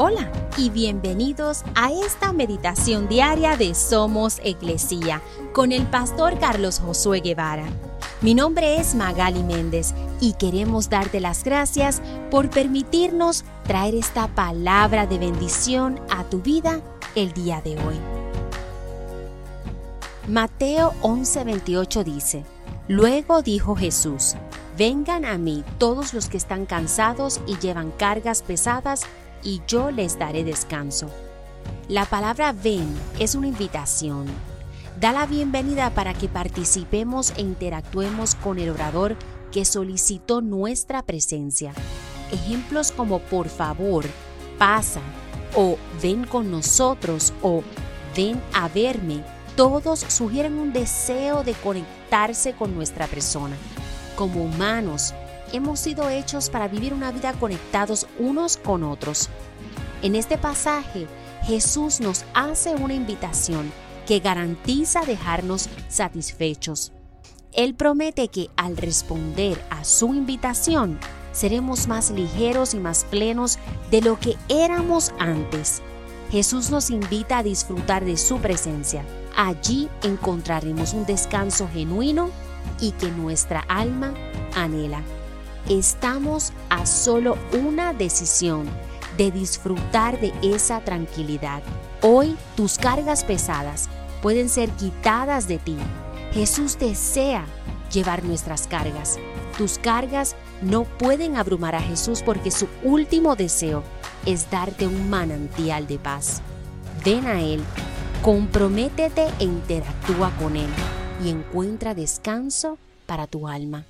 Hola y bienvenidos a esta meditación diaria de Somos Iglesia con el pastor Carlos Josué Guevara. Mi nombre es Magali Méndez y queremos darte las gracias por permitirnos traer esta palabra de bendición a tu vida el día de hoy. Mateo 11:28 dice, Luego dijo Jesús, Vengan a mí todos los que están cansados y llevan cargas pesadas, y yo les daré descanso. La palabra ven es una invitación. Da la bienvenida para que participemos e interactuemos con el orador que solicitó nuestra presencia. Ejemplos como por favor, pasa o ven con nosotros o ven a verme, todos sugieren un deseo de conectarse con nuestra persona. Como humanos, hemos sido hechos para vivir una vida conectados unos con otros. En este pasaje, Jesús nos hace una invitación que garantiza dejarnos satisfechos. Él promete que al responder a su invitación, seremos más ligeros y más plenos de lo que éramos antes. Jesús nos invita a disfrutar de su presencia. Allí encontraremos un descanso genuino y que nuestra alma anhela estamos a solo una decisión de disfrutar de esa tranquilidad. Hoy tus cargas pesadas pueden ser quitadas de ti. Jesús desea llevar nuestras cargas. Tus cargas no pueden abrumar a Jesús porque su último deseo es darte un manantial de paz. Ven a Él, comprométete e interactúa con Él y encuentra descanso para tu alma.